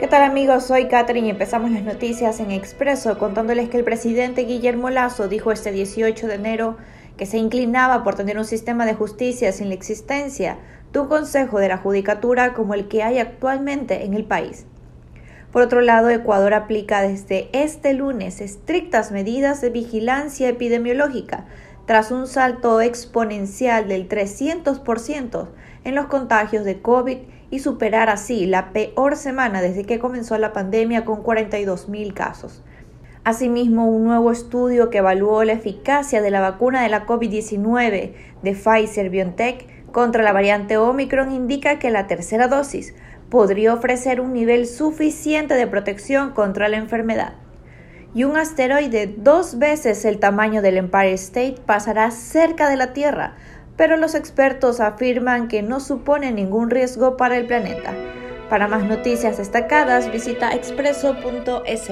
¿Qué tal amigos? Soy Catherine y empezamos las noticias en Expreso contándoles que el presidente Guillermo Lazo dijo este 18 de enero que se inclinaba por tener un sistema de justicia sin la existencia de un Consejo de la Judicatura como el que hay actualmente en el país. Por otro lado, Ecuador aplica desde este lunes estrictas medidas de vigilancia epidemiológica tras un salto exponencial del 300% en los contagios de COVID y superar así la peor semana desde que comenzó la pandemia con 42.000 casos. Asimismo, un nuevo estudio que evaluó la eficacia de la vacuna de la COVID-19 de Pfizer BioNTech contra la variante Omicron indica que la tercera dosis podría ofrecer un nivel suficiente de protección contra la enfermedad. Y un asteroide dos veces el tamaño del Empire State pasará cerca de la Tierra, pero los expertos afirman que no supone ningún riesgo para el planeta. Para más noticias destacadas visita expreso.es.